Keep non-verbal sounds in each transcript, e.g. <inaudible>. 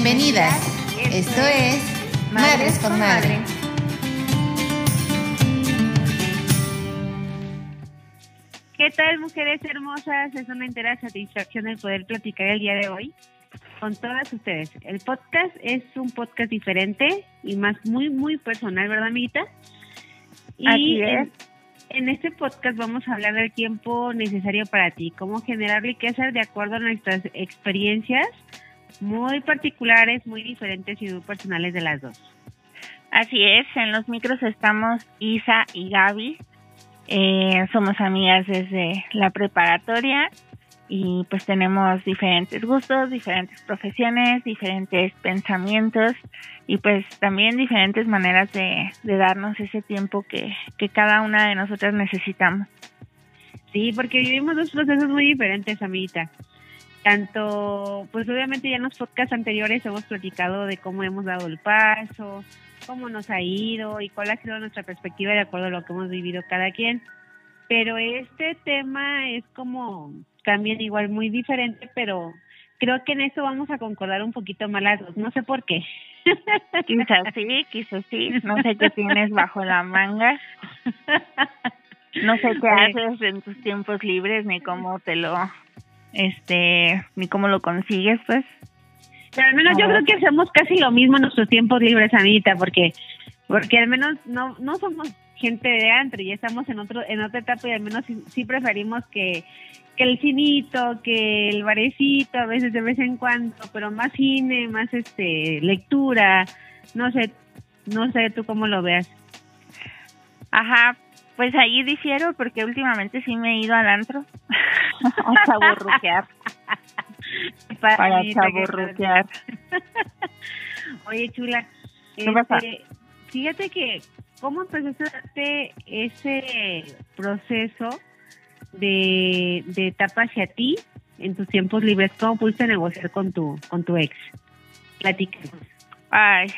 Bienvenidas. Esto es Madres con Madre. ¿Qué tal, mujeres hermosas? Es una entera satisfacción el poder platicar el día de hoy con todas ustedes. El podcast es un podcast diferente y más muy, muy personal, ¿verdad, amiguita? Y Así es. En, en este podcast vamos a hablar del tiempo necesario para ti, cómo generar riqueza de acuerdo a nuestras experiencias muy particulares, muy diferentes y muy personales de las dos. Así es, en los micros estamos Isa y Gaby. Eh, somos amigas desde la preparatoria y pues tenemos diferentes gustos, diferentes profesiones, diferentes pensamientos y pues también diferentes maneras de, de darnos ese tiempo que, que cada una de nosotras necesitamos. Sí, porque vivimos dos procesos muy diferentes, amiguita. Tanto, pues obviamente ya en los podcasts anteriores hemos platicado de cómo hemos dado el paso, cómo nos ha ido y cuál ha sido nuestra perspectiva de acuerdo a lo que hemos vivido cada quien. Pero este tema es como también igual muy diferente, pero creo que en eso vamos a concordar un poquito más las dos. No sé por qué. <laughs> Quizás sí, quizás sí. No sé qué tienes bajo la manga. No sé qué haces en tus tiempos libres ni cómo te lo este ni cómo lo consigues pues. Pero al menos yo creo que hacemos casi lo mismo en nuestros tiempos libres Anita porque porque al menos no no somos gente de antro ya estamos en otro en otra etapa y al menos sí, sí, preferimos que que el cinito que el barecito a veces de vez en cuando pero más cine más este lectura. No sé no sé tú cómo lo veas. Ajá pues ahí difiero porque últimamente sí me he ido al antro <laughs> a chaburruquear. <laughs> para, para chaburruquear. <laughs> Oye, chula, ¿Qué este, pasa? fíjate que cómo empezaste ese proceso de, de etapa hacia ti en tus tiempos libres, cómo pudiste negociar con tu con tu ex. Platícanos. Ay,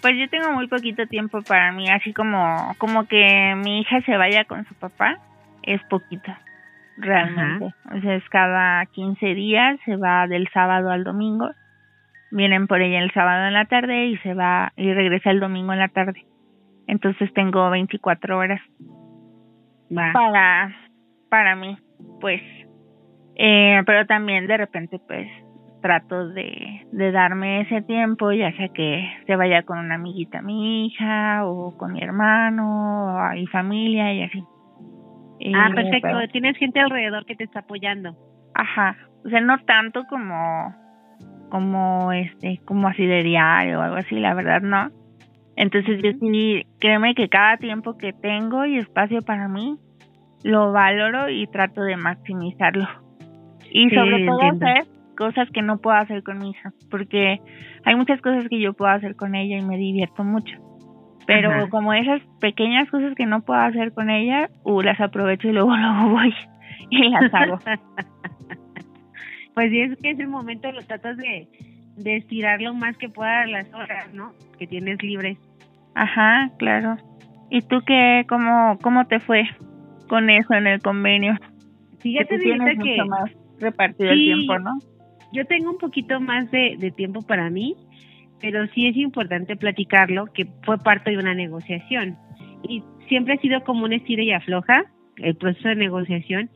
pues yo tengo muy poquito tiempo para mí, así como como que mi hija se vaya con su papá, es poquito, realmente. Ajá. O sea, es cada 15 días, se va del sábado al domingo. Vienen por ella el sábado en la tarde y se va y regresa el domingo en la tarde. Entonces tengo 24 horas va. para para mí, pues. Eh, pero también de repente pues trato de, de darme ese tiempo, ya sea que se vaya con una amiguita mi hija o con mi hermano o y familia y así. Ah, perfecto. Pero, Tienes gente alrededor que te está apoyando. Ajá. O sea, no tanto como como este como así de diario o algo así, la verdad no. Entonces yo sí, créeme que cada tiempo que tengo y espacio para mí lo valoro y trato de maximizarlo. Y sí, sobre todo entiendo. hacer cosas que no puedo hacer con mi hija, porque hay muchas cosas que yo puedo hacer con ella y me divierto mucho. Pero Ajá. como esas pequeñas cosas que no puedo hacer con ella, uh, las aprovecho y luego <laughs> luego voy y las hago. <laughs> pues sí, es que es el momento, lo tratas de, de estirar lo más que puedas las horas, ¿no? Que tienes libres. Ajá, claro. ¿Y tú qué, cómo, cómo te fue con eso en el convenio? Fíjate, que tienes que mucho más repartido Sí. el tiempo, ¿no? yo tengo un poquito más de, de tiempo para mí, pero sí es importante platicarlo, que fue parte de una negociación. Y siempre ha sido como un estira y afloja el proceso de negociación.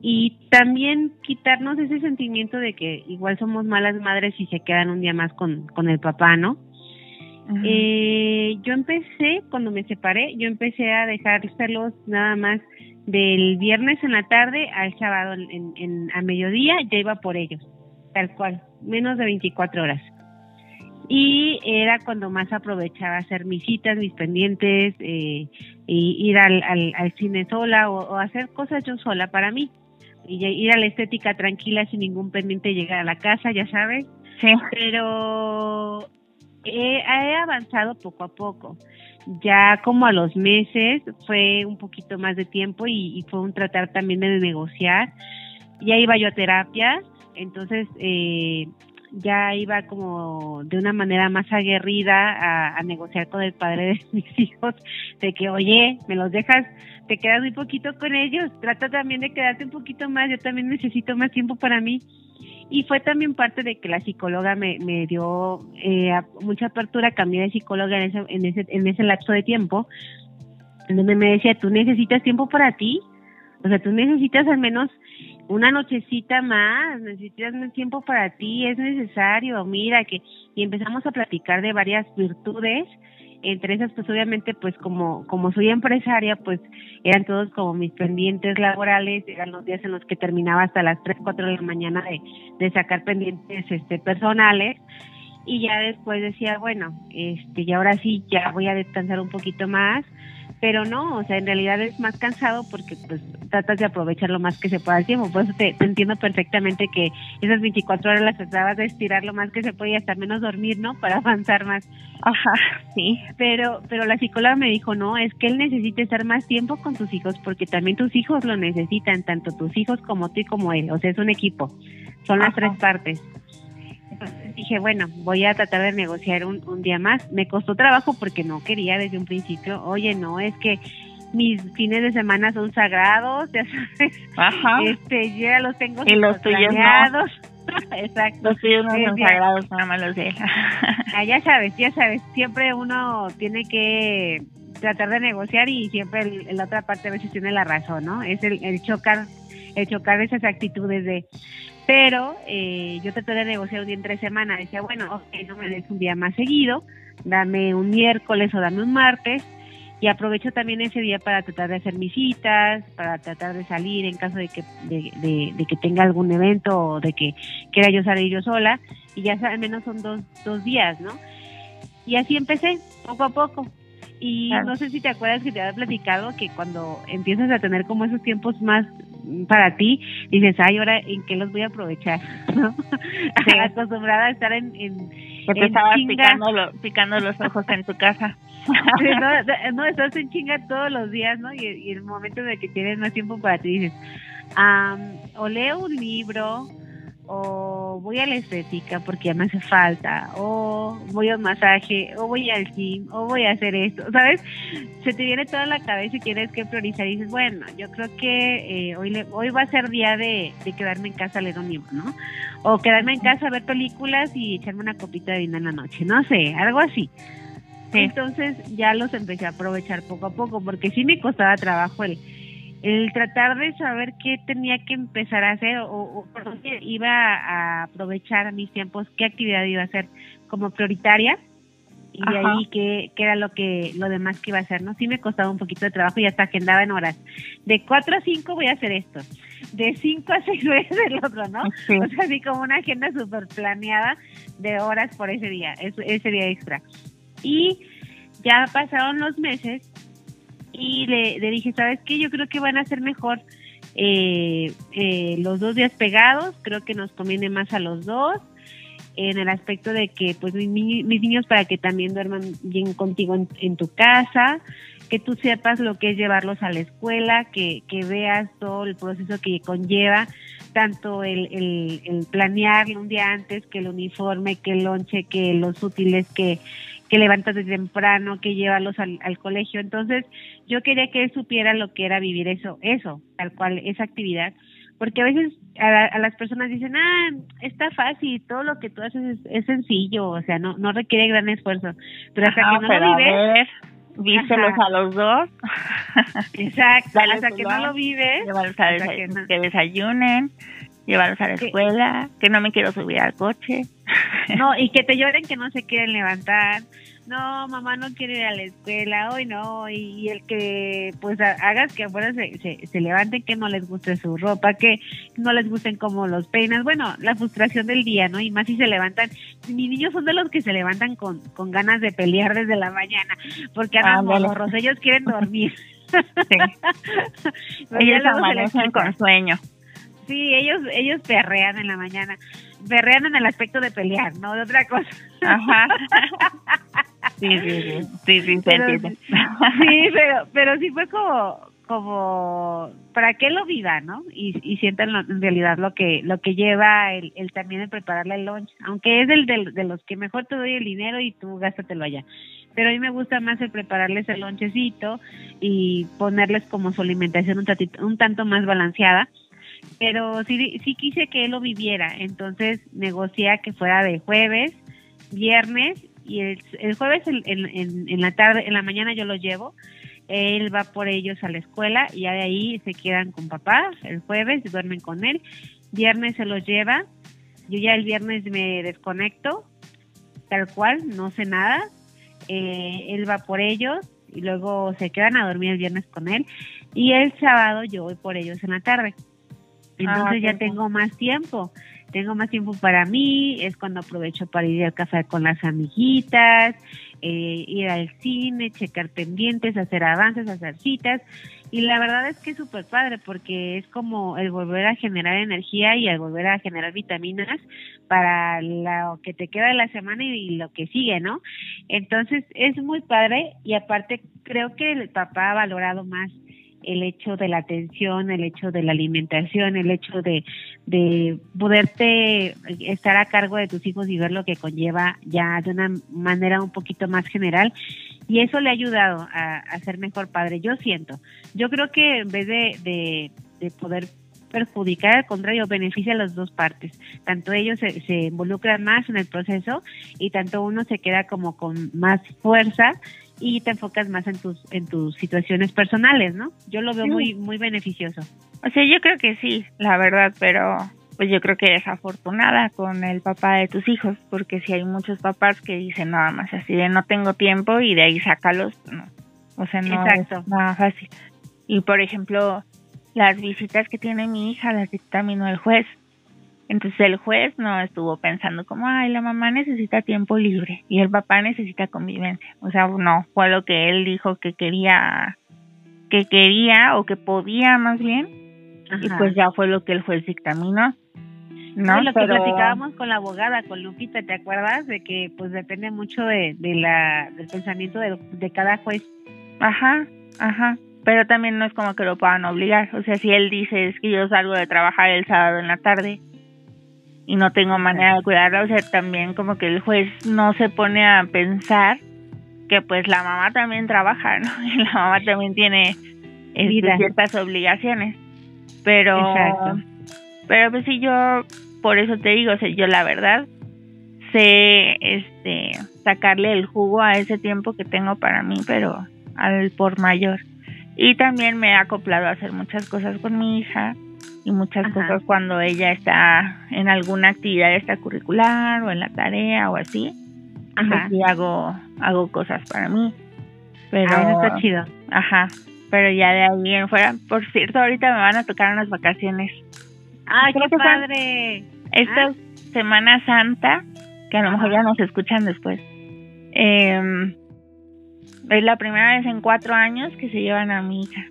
Y también quitarnos ese sentimiento de que igual somos malas madres y se quedan un día más con, con el papá, ¿no? Eh, yo empecé, cuando me separé, yo empecé a dejárselos nada más del viernes en la tarde al sábado en, en, a mediodía, ya iba por ellos, tal cual, menos de 24 horas. Y era cuando más aprovechaba hacer mis citas, mis pendientes, eh, y ir al, al, al cine sola o, o hacer cosas yo sola para mí. Y ir a la estética tranquila sin ningún pendiente, llegar a la casa, ya sabes Sí. pero he, he avanzado poco a poco. Ya como a los meses fue un poquito más de tiempo y, y fue un tratar también de negociar. Ya iba yo a terapia, entonces eh, ya iba como de una manera más aguerrida a, negociar con el padre de <laughs> mis hijos, de que, oye, me los dejas, te quedas muy poquito con ellos, trata también de quedarte un poquito más, yo también necesito más tiempo para mí. y fue también parte de que la psicóloga me, me dio eh, mucha apertura, cambié de psicóloga en ese, en ese, en ese lapso de tiempo, donde me decía, tú necesitas tiempo para ti, o sea, tú necesitas al menos una nochecita más, necesitas más tiempo para ti, es necesario, mira que, y empezamos a platicar de varias virtudes entre esas pues obviamente pues como como soy empresaria pues eran todos como mis pendientes laborales eran los días en los que terminaba hasta las 3, 4 de la mañana de, de sacar pendientes este personales y ya después decía bueno este y ahora sí ya voy a descansar un poquito más pero no, o sea, en realidad es más cansado porque pues tratas de aprovechar lo más que se pueda el tiempo, por eso te, entiendo perfectamente que esas 24 horas las tratabas de estirar lo más que se podía, hasta menos dormir, ¿no? Para avanzar más. Ajá, sí. Pero, pero la psicóloga me dijo, no, es que él necesita estar más tiempo con tus hijos porque también tus hijos lo necesitan, tanto tus hijos como tú y como él, o sea, es un equipo, son las tres partes <laughs> dije, bueno, voy a tratar de negociar un, un día más. Me costó trabajo porque no quería desde un principio, oye, no, es que mis fines de semana son sagrados, ya sabes. Ajá. Este, yo ya los tengo y los tuyos planeados. <laughs> Exacto. Los tuyos no son sagrados, nada más los sé. <laughs> ah, ya sabes, ya sabes, siempre uno tiene que tratar de negociar y siempre la otra parte a veces tiene la razón, ¿no? Es el, el chocar, el chocar esas actitudes de pero eh, yo traté de negociar un día entre semana. Decía, bueno, ok, no me des un día más seguido, dame un miércoles o dame un martes. Y aprovecho también ese día para tratar de hacer mis citas, para tratar de salir en caso de que, de, de, que tenga algún evento o de que quiera yo salir yo sola. Y ya al menos son dos, dos días, ¿no? Y así empecé, poco a poco. Y no sé si te acuerdas que te había platicado que cuando empiezas a tener como esos tiempos más para ti, dices, ay, ahora en qué los voy a aprovechar, <laughs> ¿no? <laughs> Acostumbrada a estar en... en que te estabas picando, picando, los ojos en tu casa. <laughs> no, no, estás en chinga todos los días, ¿no? Y, y el momento de que tienes más tiempo para ti, dices, o leo un libro, o voy a la estética porque ya me hace falta, o voy a un masaje, o voy al gym, o voy a hacer esto, ¿sabes? Se te viene toda la cabeza y tienes que priorizar y dices, bueno, yo creo que eh, hoy le, hoy va a ser día de, de, quedarme en casa a leer un libro, ¿no? O quedarme en casa a ver películas y echarme una copita de vino en la noche, no sé, algo así. Entonces ya los empecé a aprovechar poco a poco porque sí me costaba trabajo el el tratar de saber qué tenía que empezar a hacer o, por dónde iba a aprovechar mis tiempos, qué actividad iba a hacer como prioritaria y de ahí qué, qué, era lo que lo demás que iba a hacer, ¿no? Sí me costaba un poquito de trabajo y hasta agendaba en horas. De 4 a 5 voy a hacer esto, de 5 a 6 <laughs> voy a hacer el otro, ¿no? O sea, así como una agenda súper planeada de horas por ese día, ese día extra. Y ya pasaron los meses y le, dije, ¿sabes qué? Yo creo que van a ser mejor eh, eh, los dos días pegados, creo que nos conviene más a los dos, en el aspecto de que pues mis, niños para que también duerman bien contigo en, tu casa, que tú sepas lo que es llevarlos a la escuela, que, que veas todo el proceso que conlleva, tanto el, el, el un día antes, que el uniforme, que el lonche, que los útiles, que que levantas de temprano, que llevarlos al, al, colegio. Entonces, yo quería que él supiera lo que era vivir eso, eso, tal cual, esa actividad. Porque a veces a, las personas dicen, ah, está fácil, todo lo que tú haces es, sencillo, o sea, no no requiere gran esfuerzo. Pero hasta que no lo vives... víselos a los dos. Exacto, hasta que no lo vives. que, que desayunen, llevarlos a la escuela, que no me quiero subir al coche. <laughs> No, y que te lloren que no se quieren levantar. No, mamá no quiere ir a la escuela, hoy no. Y, el que, pues, hagas que afuera se, se, se, levanten, que no les guste su ropa, que no les gusten como los peinas. Bueno, la frustración del día, ¿no? Y más si se levantan. Mis niños son de los que se levantan con, con ganas de pelear desde la mañana, porque andan morros, ellos quieren dormir. Sí. <laughs> ellos amanecen con sueño sí, ellos, ellos perrean en la mañana. Perrean en el aspecto de pelear, no de otra cosa. Ajá. <laughs> Sí, sí, sí, sí, sí, pero, sí, pero, pero sí fue como, como para que lo viva, ¿no? Y, y sientan en realidad lo que lo que lleva el, el también el prepararle el lunch, aunque es del, del, de los que mejor te doy el dinero y tú gástatelo allá. Pero a mí me gusta más el prepararles el lonchecito y ponerles como su alimentación un, tatito, un tanto más balanceada pero sí, sí quise que él lo viviera, entonces negocié que fuera de jueves, viernes y el, jueves en, en, la tarde, en la mañana yo lo llevo, él va por ellos a la escuela y ya de ahí se quedan con papá, el jueves duermen con él, viernes se los lleva, yo ya el viernes me desconecto, tal cual, no sé nada, eh, él va por ellos y luego se quedan a dormir el viernes con él. Y el sábado yo voy por ellos en la tarde. Entonces ya tengo más tiempo, tengo más tiempo para mí, es cuando aprovecho para ir al café con las amiguitas, eh, ir al cine, checar pendientes, hacer avances, hacer citas. Y la verdad es que es súper padre porque es como el volver a generar energía y el volver a generar vitaminas para lo que te queda de la semana y, lo que sigue, ¿no? Entonces es muy padre y aparte creo que el papá ha valorado más el hecho de la atención, el hecho de la alimentación, el hecho de, de poderte estar a cargo de tus hijos y ver lo que conlleva ya de una manera un poquito más general. Y eso le ha ayudado a, ser mejor padre, yo siento. Yo creo que en vez de, de, de poder perjudicar, al contrario, beneficia a las dos partes. Tanto ellos se, se, involucran más en el proceso y tanto uno se queda como con más fuerza y te enfocas más en tus en tus situaciones personales, ¿no? Yo lo veo muy muy beneficioso. O sea, yo creo que sí, la verdad, pero pues yo creo que es afortunada con el papá de tus hijos, porque si hay muchos papás que dicen nada más así de no tengo tiempo y de ahí sácalos, no. O sea, no es nada fácil. Y por ejemplo, las visitas que tiene mi hija las dictaminó el juez. Entonces el juez no estuvo pensando como, ay, la mamá necesita tiempo libre y el papá necesita convivencia. O sea, no, fue lo que él dijo que quería, que quería o que podía más bien. Y pues ya fue lo que el juez dictaminó. No, lo que platicábamos con la abogada, con Lupita, ¿te acuerdas? De que pues depende mucho de, de la, del pensamiento de, de cada juez. Ajá, ajá pero también no es como que lo puedan obligar. O sea, si él dice es que yo salgo de trabajar el sábado en la tarde y no tengo manera de cuidarla, o sea, también como que el juez no se pone a pensar que pues la mamá también trabaja, ¿no? <laughs> Y la mamá también tiene este, ciertas obligaciones. Pero, pero pues sí, yo, por eso te digo, o sea, yo la verdad sé este sacarle el jugo a ese tiempo que tengo para mí, pero al por mayor. Y también me he acoplado a hacer muchas cosas con mi hija y muchas cosas cuando ella está en alguna actividad extracurricular o en la tarea o así. Ajá. Pues hago, hago cosas para mí. Pero, está chido. Ajá. Pero ya de ahí en fuera, por cierto, ahorita me van a tocar unas vacaciones. ¡Ay, qué padre! Esta ah. Semana Santa, que a lo mejor ya nos escuchan después. Eh, es la primera vez en cuatro años que se llevan a mi hija.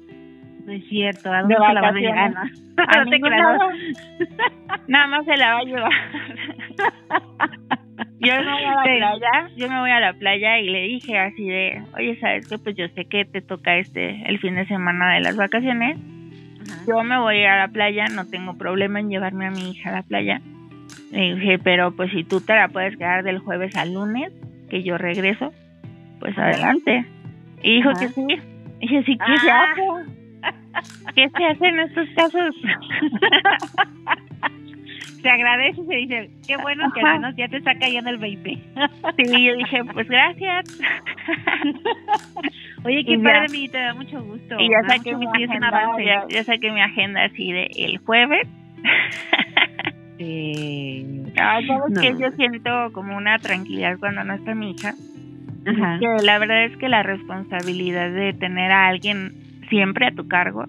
No es cierto, ¿a dónde se la van a llevar? <laughs> A no te <laughs> Nada más se la va a llevar. <laughs> yo me voy a la playa, yo me voy a la playa y le dije así de, oye, ¿sabes qué? Pues yo sé que te toca este el fin de semana de las vacaciones. Yo me voy a ir a la playa, no tengo problema en llevarme a mi hija a la playa. Le dije, pero pues si tú te la puedes quedar del jueves al lunes, que yo regreso, pues adelante. Y dijo que sí. Y dije, sí, ¿qué se ah. hace? ¿Qué se hace en estos casos? <laughs> se agradece y se dice, qué bueno que al menos ya te está cayendo el 20. sí, yo dije, pues gracias. <laughs> Oye, qué padre, mi, te da mucho gusto. Y ya saqué, mi agenda, ya, saqué mi agenda así de el jueves. eh, ah, que yo siento como una tranquilidad cuando no está mi hija? Que la verdad es que la responsabilidad de tener a alguien siempre a tu cargo,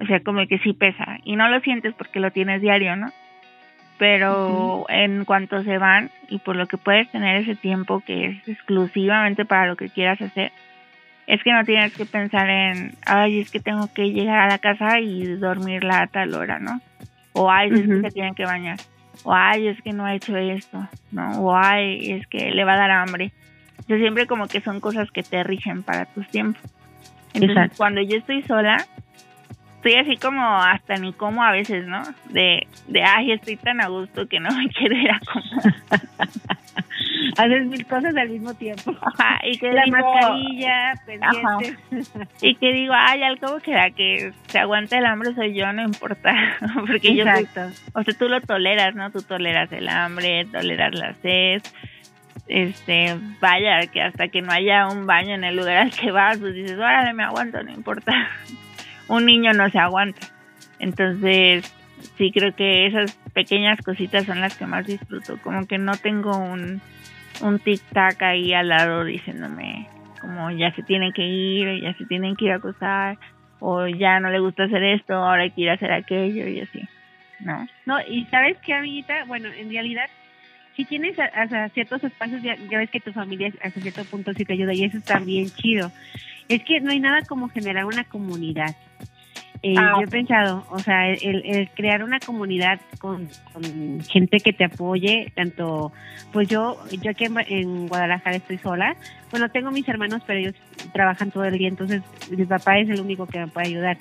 o sea, como que sí pesa. Y no lo sientes porque lo tienes diario, ¿no? Pero en cuanto se van y por lo que puedes tener ese tiempo que es exclusivamente para lo que quieras hacer, es que no tienes que pensar en, ay, es que tengo que llegar a la casa y dormirla a tal hora, ¿no? O ay, es que se tienen que bañar. O ay, es que no ha hecho esto, ¿no? O ay, es que le va a dar hambre. O siempre como que son cosas que te rigen para tus tiempos. Entonces, cuando yo estoy sola, estoy así como hasta ni como a veces, ¿no? De, de ay, estoy tan a gusto que no me <laughs> quiero ir a comer. <laughs> haces mil cosas al mismo tiempo. Ajá, y que <laughs> La digo, mascarilla, pendientes. y que digo, ay, al cabo que la que se aguanta el hambre soy yo, no importa, porque yo soy- Exacto. o sea, tú lo toleras, ¿no? Tú toleras el hambre, toleras la sed, este, vaya, que hasta que no haya un baño en el lugar al que vas, pues dices, órale, me aguanto, no importa. <laughs> un niño no se aguanta. Entonces, sí creo que esas pequeñas cositas son las que más disfruto, como que no tengo un, un tic-tac ahí al lado diciéndome como ya se tienen que ir, ya se tienen que ir a acostar, o ya no le gusta hacer esto, ahora hay que ir a hacer aquello y así. No. No, y sabes qué, amiguita, bueno, en realidad, si tienes a- hasta ciertos espacios, ya, ya ves que tu familia hasta cierto punto sí te ayuda y eso está bien chido. Es que no hay nada como generar una comunidad. Eh, Ah, yo he pensado, o sea, el, el crear una comunidad con, con gente que te apoye, tanto, pues yo, yo aquí en, en Guadalajara estoy sola, bueno, tengo mis hermanos, pero ellos trabajan todo el día, entonces mi papá es el único que me puede ayudar.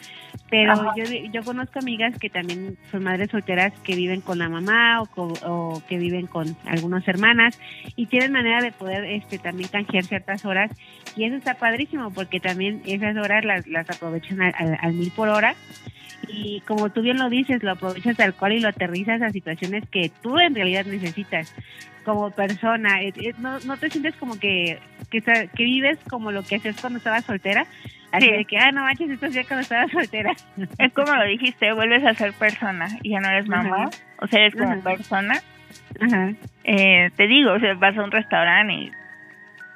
Pero Ajá. yo, yo conozco amigas que también son madres solteras que viven con la mamá o que viven con algunas hermanas y tienen manera de poder este también canjear ciertas horas y eso está padrísimo porque también esas horas las, las aprovechan al, al- al mil por hora y como tú bien lo dices, lo aprovechas tal cual y lo aterrizas a situaciones que tú en realidad necesitas como persona. No, no te sientes como que, que, vives como lo que hacías cuando estabas soltera. Así Sí. de que, ah, no manches, esto hacía cuando estaba soltera. Es como lo dijiste, vuelves a ser persona y ya no eres mamá, Ajá. o sea, eres como Ajá. persona. Ajá. Eh, te digo, o sea, vas a un restaurante y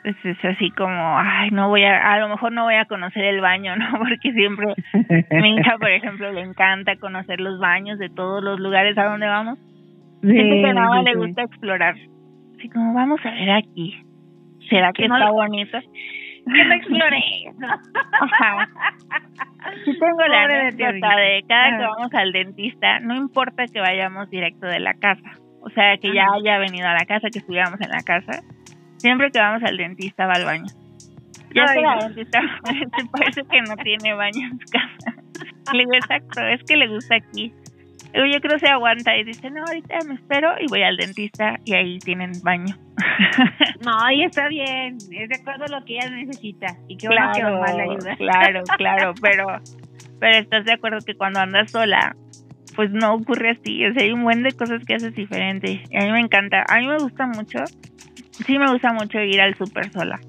es, es así como, ay, no voy a, a lo mejor no voy a conocer el baño, <laughs> ¿no? Porque siempre, <laughs> mi hija, por ejemplo, le encanta conocer los baños de todos los lugares a donde vamos. Siento que nada sí, le sí. gusta explorar. Así como, vamos a ver aquí. ¿Será que Que no está bonito? Que lo exploré. <laughs> Ajá. Sí tengo la Pobre anécdota de cada que Ajá. vamos al dentista, no importa que vayamos directo de la casa, o sea, que ya haya venido a la casa, que estuviéramos en la casa, siempre que vamos al dentista va al baño. Ya que la dentista <laughs> parece que no tiene baño en su casa. Le digo, exacto, es que le gusta aquí. Yo creo que se aguanta y dice, no, ahorita me espero y voy al dentista y ahí tienen baño. <laughs> No, y está bien. Es de acuerdo a lo que ella necesita. Y qué bueno que mamá le ayuda. claro, <laughs> claro, pero, pero estás de acuerdo que cuando andas sola, pues no ocurre así, o sea, hay un buen de cosas que haces diferente. Y a mí me encanta, a mí me gusta mucho, sí me gusta mucho ir al súper sola.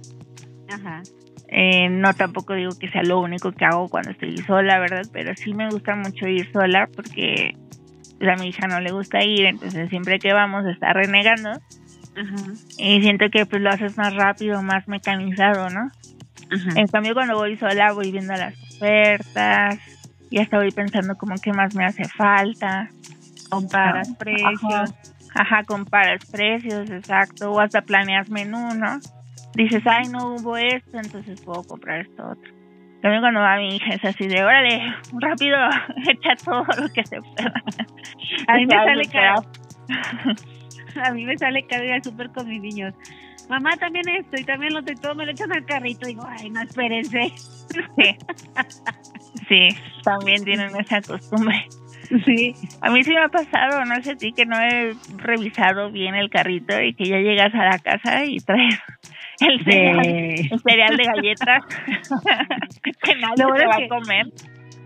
Ajá. Eh, no tampoco digo que sea lo único que hago cuando estoy sola, ¿verdad? Pero sí me gusta mucho ir sola porque pues, a mi hija no le gusta ir, entonces siempre que vamos está renegando y siento que pues lo haces más rápido, más mecanizado, ¿no? En cambio, cuando voy sola, voy viendo las ofertas y hasta voy pensando como qué más me hace falta. Comparas Ajá. precios. Ajá, comparas precios, exacto. O hasta planeas menú, ¿no? Dices, ay, no hubo esto, entonces puedo comprar esto otro. También cuando va mi hija es así de, órale, rápido, <laughs> echa todo lo que se pueda. A mí me sale caro. <laughs> A mí me sale ir al súper con mis niños. Mamá, también esto y también lo de todo me lo echan al carrito. Digo, ay, no, espérense. Sí. <laughs> sí, también tienen esa costumbre. Sí. A mí sí me ha pasado, no sé a ti, que no he revisado bien el carrito y que ya llegas a la casa y traes <laughs> el cereal, De... el cereal de galletas <laughs> que nadie se va a comer,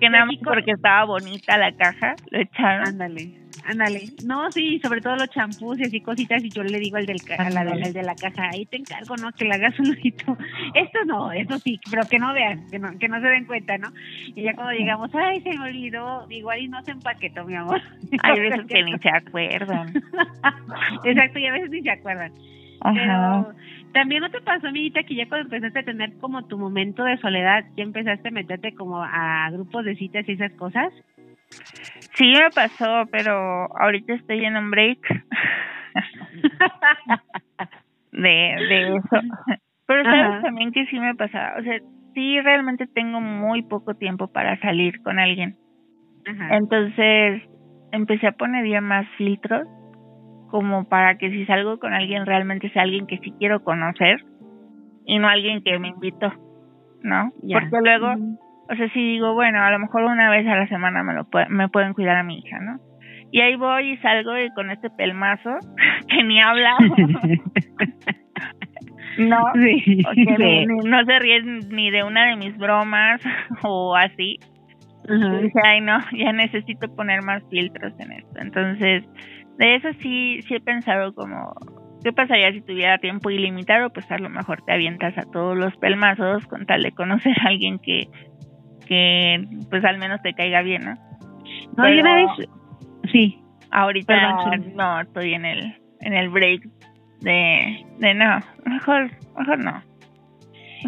que nada más porque estaba bonita la caja, lo echaron. Ándale, ándale. No, sí, sobre todo los champús y así cositas. Y yo le digo al, del ca- a la, Ándale. al de la caja, ahí te encargo, ¿no? Que le hagas un ojito. <laughs> Esto no, esto sí, pero que no vean, que no, que no se den cuenta, ¿no? Y ya cuando llegamos, ay, se me olvidó. Igual y no se empaquetó, mi amor. Hay veces que ni se acuerdan. Exacto, y a veces ni se acuerdan. Ajá. Pero también no te pasó, amiguita, que ya cuando empezaste a tener como tu momento de soledad, ya empezaste a meterte como a grupos de citas y esas cosas. Sí me pasó, pero ahorita estoy en un break <laughs> de, de eso. Pero sabes Ajá. también que sí me pasa, o sea, sí realmente tengo muy poco tiempo para salir con alguien. Ajá. Entonces empecé a poner ya más filtros como para que si salgo con alguien realmente sea alguien que sí quiero conocer y no alguien que me invitó, ¿no? Porque luego, o sea, si digo, bueno, a lo mejor una vez a la semana me lo pue- me pueden cuidar a mi hija, ¿no? Y ahí voy y salgo y con este pelmazo <laughs> que ni habla <laughs> No, Sí, o sea, sí. ni- ni- no se ríen ni de una de mis bromas <laughs> o así. Y dije, ay no, ya necesito poner más filtros en esto. Entonces, de eso sí, sí he pensado como, ¿qué pasaría si tuviera tiempo ilimitado? Pues a lo mejor te avientas a todos los pelmazos con tal de conocer a alguien que, que pues al menos te caiga bien, ¿no? No, y una vez, sí, Ahorita Perdón, no, estoy en el, en el break de, de no, mejor, mejor no.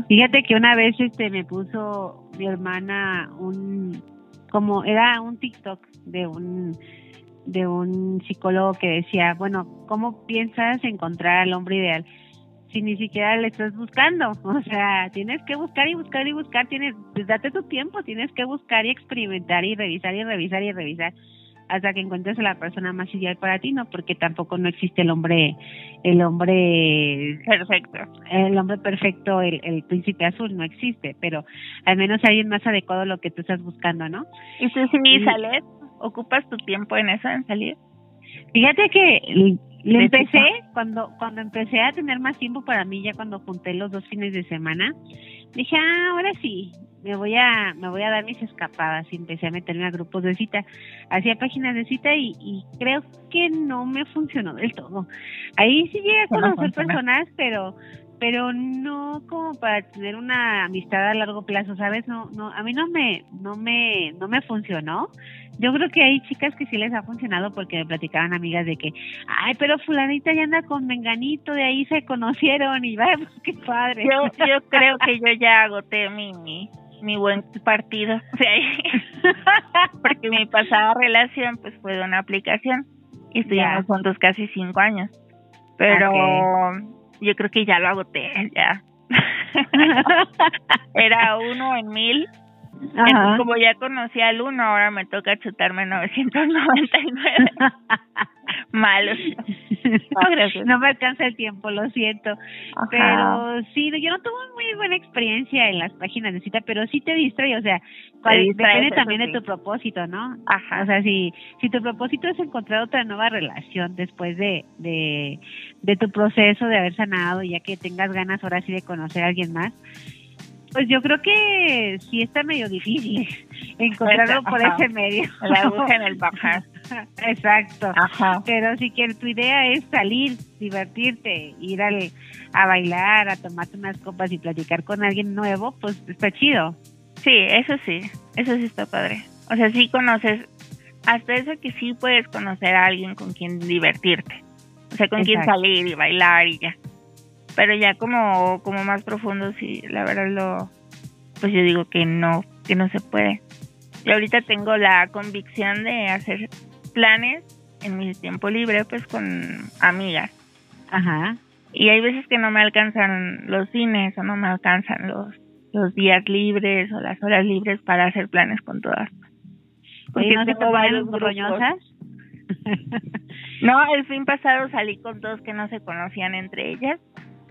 Fíjate que una vez este me puso mi hermana un como era un TikTok de un de un psicólogo que decía, bueno, ¿cómo piensas encontrar al hombre ideal si ni siquiera le estás buscando? <laughs> O sea, tienes que buscar y buscar y buscar, tienes pues, date tu tiempo, tienes que buscar y experimentar y revisar y revisar y revisar hasta que encuentres a la persona más ideal para ti, ¿no? Porque tampoco no existe el hombre el hombre Perfecto. el hombre perfecto, el, el príncipe azul, no existe, pero al menos alguien más adecuado a lo que tú estás buscando, ¿no? ¿Y tú sí? ¿Ocupas tu tiempo en eso, en salir? Fíjate que le ¿De empecé, cuando cuando empecé a tener más tiempo para mí, ya cuando junté los dos fines de semana, dije, ah, ahora sí, me voy a me voy a dar mis escapadas y empecé a meterme a grupos de cita, hacía páginas de cita y, y creo que no me funcionó del todo. Ahí sí llegué a no conocer personas, pero pero no como para tener una amistad a largo plazo, ¿sabes? No, no, a mí no me, no me, no me funcionó. Yo creo que hay chicas que sí les ha funcionado porque me platicaban amigas de que, ay, pero fulanita ya anda con menganito, de ahí se conocieron y vamos, qué padre. Yo, yo creo que yo ya agoté mi, mi, mi buen partido. <laughs> Porque mi pasada relación pues fue de una aplicación y estuvimos juntos casi cinco años. Pero yo creo que ya lo agoté, ya. <laughs> Era uno en mil. Ajá. Entonces, como ya conocí al uno, ahora me toca chutarme 999. <laughs> Malos. No, gracias. No me alcanza el tiempo, lo siento. Ajá. Pero sí, yo no tuve muy buena experiencia en las páginas de cita, pero sí te distrae, o sea, depende también de tu propósito, ¿no? Ajá. O sea, si, si tu propósito es encontrar otra nueva relación después de, de, de tu proceso de haber sanado, ya que tengas ganas ahora sí de conocer a alguien más, pues yo creo que sí está medio difícil <laughs> encontrarlo por Ajá. ese medio. La aguja en el <laughs> bajar. Exacto. Ajá. Pero si que tu idea es salir, divertirte, ir al, a bailar, a tomarte unas copas y platicar con alguien nuevo, pues está chido. Sí, eso sí, eso sí está padre. O sea, sí conoces, hasta eso que sí puedes conocer a alguien con quien divertirte. O sea, con quien salir y bailar y ya. Pero ya como, como más profundo, sí, la verdad lo, pues yo digo que no, que no se puede. Y ahorita tengo la convicción de hacer planes en mi tiempo libre, pues con amigas. Ajá. Y hay veces que no me alcanzan los cines o no me alcanzan los, los días libres o las horas libres para hacer planes con todas. Oye, ¿no tengo varios grupos. roñosas? <laughs> No, el fin pasado salí con dos que no se conocían entre ellas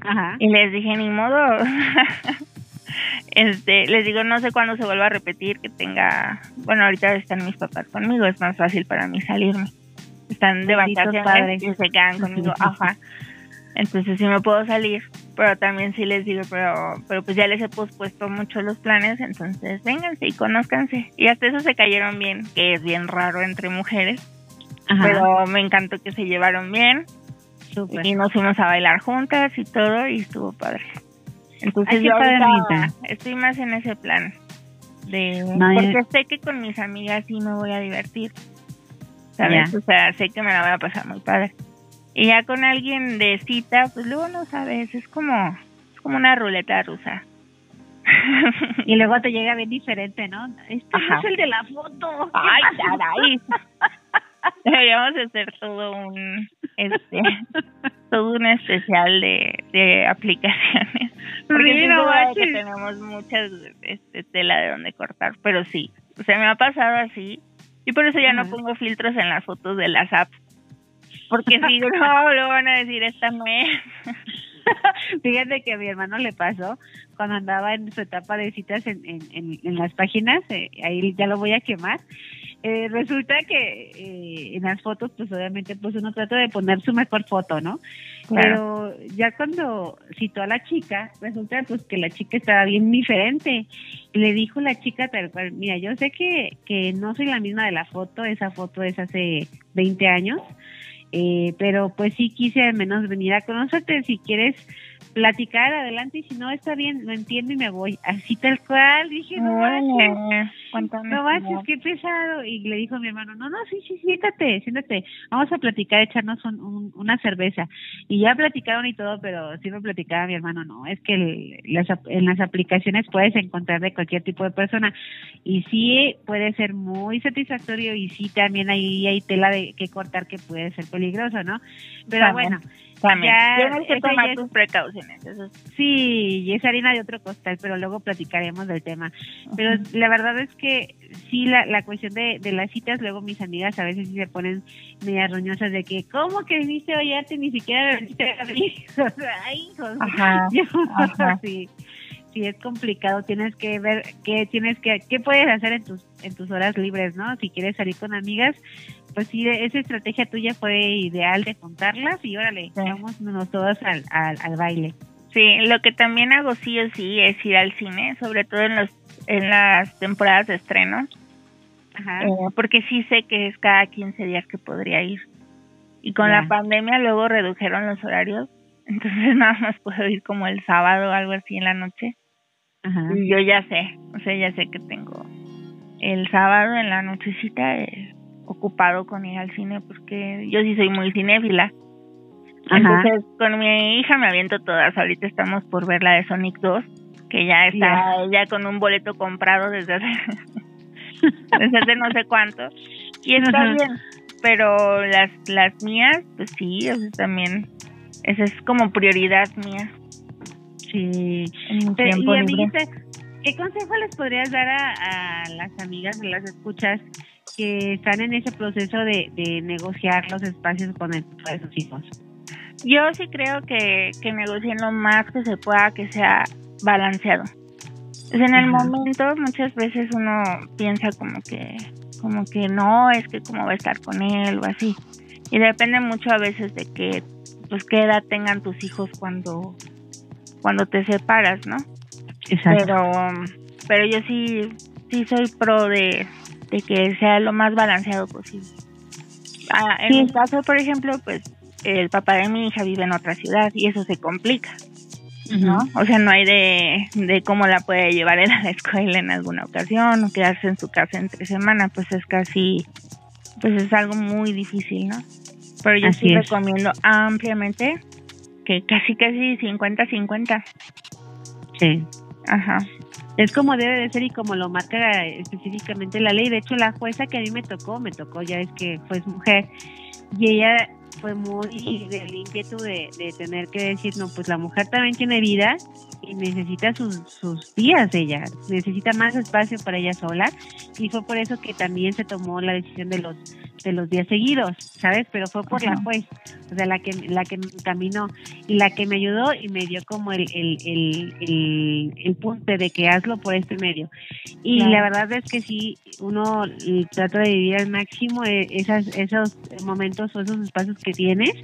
Ajá. y les dije ni modo. <laughs> este, les digo no sé cuándo se vuelva a repetir que tenga, bueno, ahorita están mis papás conmigo, es más fácil para mí salirme. Están de vacaciones y se quedan conmigo, <laughs> ajá. Entonces sí me puedo salir, pero también sí les digo, pero pero pues ya les he pospuesto mucho los planes, entonces vénganse y conózcanse. Y hasta eso se cayeron bien, que es bien raro entre mujeres, Ajá. pero me encantó que se llevaron bien Súper. y nos fuimos a bailar juntas y todo y estuvo padre. Entonces Ay, yo ahorita estoy más en ese plan de No, porque sé que con mis amigas sí me voy a divertir. ¿Sabes? O sea, sé que me la voy a pasar muy padre. Y ya con alguien de cita, pues luego no sabes, es como es como una ruleta rusa. <laughs> Y luego te llega bien diferente, ¿no? Este Ajá. es el de la foto. ¿Qué Ay, caray. <laughs> Deberíamos hacer todo un este <laughs> todo un especial de, de aplicaciones. Porque Sí, no que tenemos muchas este, tela de donde cortar, pero sí, o sea, me ha pasado así y por eso ya no pongo filtros en las fotos de las apps. Porque si no, <laughs> lo van a decir, esta no es. Fíjate que a mi hermano le pasó cuando andaba en su etapa de citas en, en, en, en las páginas, eh, ahí ya lo voy a quemar. Eh, resulta que eh, en las fotos, pues obviamente, pues uno trata de poner su mejor foto, ¿no? Pero ya cuando citó a la chica, resulta pues que la chica estaba bien diferente. Le dijo la chica tal cual, mira, yo sé que, que no soy la misma de la foto, esa foto es hace 20 años, eh, pero pues sí quise al menos venir a conocerte, si quieres platicar adelante y si no está bien, lo entiendo y me voy. Así tal cual, dije, no manches, no manches, qué pesado. Y le dijo a mi hermano, no, no, sí, sí, siéntate, siéntate, vamos a platicar, echarnos una cerveza. Y ya platicaron y todo, pero sí me platicaba mi hermano, no, es que en las aplicaciones puedes encontrar de cualquier tipo de persona y sí puede ser muy satisfactorio y sí también hay, hay tela de que cortar que puede ser peligroso, ¿no? Pero bueno ya, Tienes que tomar tus precauciones. Eso Sí, y es harina de otro costal, pero luego platicaremos del tema. Pero la verdad es que sí, la, la cuestión de, de las citas, luego mis amigas a veces sí se ponen medio roñosas de que, ¿cómo que viniste hoy Ni siquiera viniste a <laughs> o sea, ay, hijos. Ajá, <laughs> <laughs> sí sí es complicado, tienes que ver qué tienes que qué puedes hacer en tus en tus horas libres, ¿no? Si quieres salir con amigas, pues sí, esa estrategia tuya fue ideal de juntarlas y órale, vamos todos al, al, baile. Sí, lo que también hago sí o sí es ir al cine, sobre todo en los en las temporadas de estreno, Ajá. Eh, porque sí sé que es cada 15 días que podría ir. Y con la pandemia luego redujeron los horarios, <laughs> entonces nada más puedo ir como el sábado o algo así en la noche. Ajá. Y yo ya sé, o sea, ya sé que tengo el sábado en la nochecita eh, ocupado con ir al cine porque yo sí soy muy cinéfila. Entonces con mi hija me aviento todas. Ahorita estamos por ver la de Sonic 2, que ya está ya con un boleto comprado desde hace, <laughs> desde hace no sé cuánto. Y está bien, pero las, las mías, pues sí, también, esa es como prioridad mía. Sí. Y ¿qué consejo les podrías dar a, a las amigas de las escuchas que están en ese proceso de, de negociar los espacios con el de sus hijos? Yo sí creo que, que negocien lo más que se pueda, que sea balanceado. en el momento muchas veces uno piensa como que, como que no, es que cómo va a estar con él o así. Y depende mucho a veces de que, pues, qué edad tengan tus hijos cuando, cuando te separas, ¿no? Exacto. Pero, pero yo sí, sí soy pro de, de que sea lo más balanceado posible. Ah, en mi caso, por ejemplo, pues el papá de mi hija vive en otra ciudad y eso se complica, ¿no? O sea, no hay de, de cómo la puede llevar él a la escuela en alguna ocasión o quedarse en su casa entre semana, pues es casi, pues es algo muy difícil, ¿no? Pero yo sí recomiendo ampliamente que casi, casi 50-50. Sí. Ajá es como debe de ser y como lo marca específicamente la ley. De hecho, la jueza que a mí me tocó, me tocó ya es que fue mujer y ella fue muy del inquietud de, de tener que decir, no, pues la mujer también tiene vida y necesita sus, sus días ella, necesita más espacio para ella sola y fue por eso que también se tomó la decisión de los de los días seguidos, ¿sabes? Pero fue por la juez, o sea, la que la que me caminó y la que me ayudó y me dio como el, el, el, el, punto de que hazlo por este medio. Y la verdad es que sí, uno trata de vivir al máximo eh, esas, esos momentos o esos espacios que tienes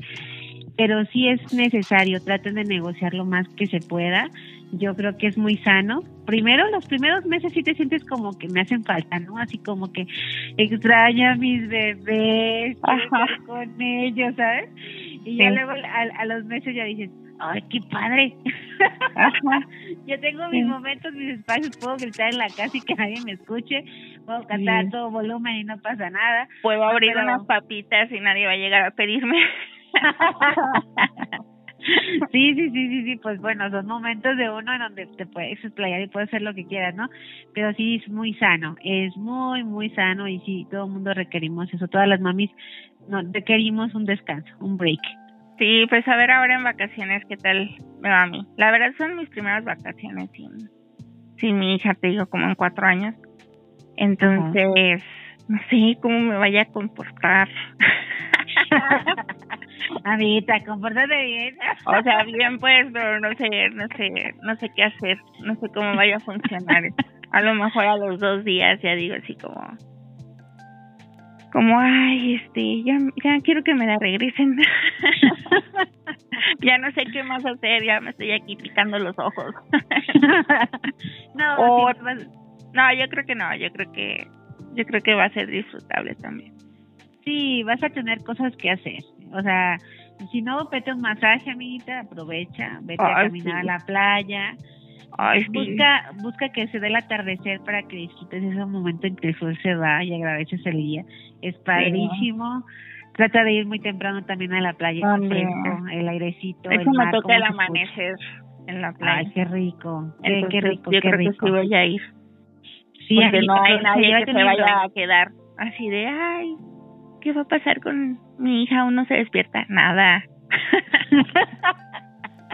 pero sí es necesario, traten de negociar lo más que se pueda. Yo creo que es muy sano. Primero, los primeros meses sí te sientes como que me hacen falta, ¿no? Así como que extraño a mis bebés, con ellos, ¿sabes? Y ya luego a, los meses ya dices, ¡ay, qué padre! <laughs> Yo tengo mis momentos, mis espacios, puedo gritar en la casa y que nadie me escuche, puedo cantar a todo volumen y no pasa nada. Puedo abrir unas papitas y nadie va a llegar a pedirme. <laughs> sí, sí, sí, sí, sí, pues bueno, son momentos de uno en donde te puedes explayar y puedes hacer lo que quieras, ¿no? Pero sí es muy sano, es muy, muy sano y sí, todo el mundo requerimos eso, todas las mamis no, requerimos un descanso, un break. Sí, pues a ver ahora en vacaciones qué tal me va a mí. La verdad son mis primeras vacaciones sin, sin mi hija, te digo, como en cuatro años. Entonces, no sé cómo me vaya a comportar. <laughs> Amiguita, compórtate bien. O sea, bien pues, pero no sé, no sé, no sé qué hacer, no sé cómo vaya a funcionar. A lo mejor a los dos días ya digo así como, como, ay, este, ya, ya quiero que me la regresen. <laughs> ya no sé qué más hacer, ya me estoy aquí picando los ojos. <laughs> no, no, yo creo que no, yo creo que, yo creo que va a ser disfrutable también. Sí, vas a tener cosas que hacer. O sea, si no, vete a un masaje, amiguita, aprovecha, vete a caminar a la playa. Busca, busca que se dé el atardecer para que disfrutes ese momento en que el sol se va y agradeces el día. Es padrísimo. Trata de ir muy temprano también a la playa, el airecito. Eso me toca el amanecer en la playa. Ay, qué rico. Qué, qué rico, yo qué creo rico. que sí voy a ir. Sí, Porque no hay nadie que se vaya a quedar así de, ay, ¿qué va a pasar con mi hija? Aún no se despierta. Nada. <laughs>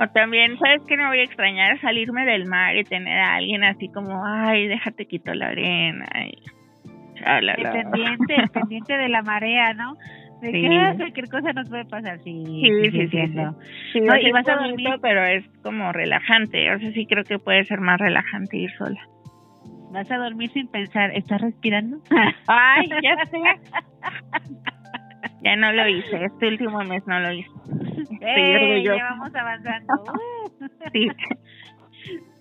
o también, ¿sabes qué? No voy a extrañar salirme del mar y tener a alguien así como, ay, déjate quito la arena. Y... Pendiente, <laughs> pendiente de la marea, ¿no? De sí. que ah, cualquier cosa nos puede pasar. Sí, sí, sí. sí, sí, no, y vas a dormir, pero es como relajante. O sea, sí creo que puede ser más relajante ir sola. Vas a dormir sin pensar, ¿estás respirando? Ay, ya sé. <laughs> <laughs> ya no lo hice, este último mes no lo hice. Eh, ya vamos avanzando. <laughs> sí.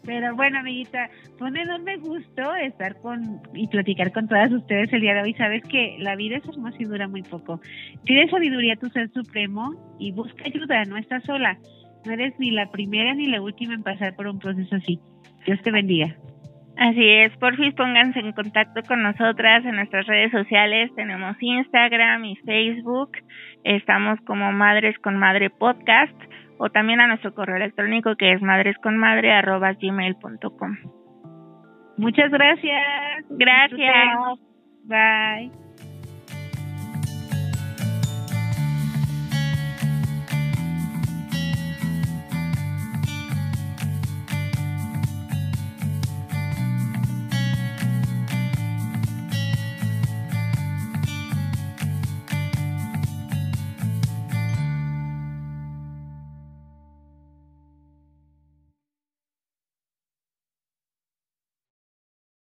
Pero bueno, amiguita, fue un enorme gusto estar con y platicar con todas ustedes el día de hoy. Sabes que la vida es hermosa y dura muy poco. Pide sabiduría a tu ser supremo y busca ayuda, no estás sola. No eres ni la primera ni la última en pasar por un proceso así. Dios te bendiga. Así es, por fin pónganse en contacto con nosotras en nuestras redes sociales. Tenemos Instagram y Facebook. Estamos como Madres con Madre Podcast o también a nuestro correo electrónico que es madresconmadre.gmail.com. Muchas gracias. Gracias. Bye.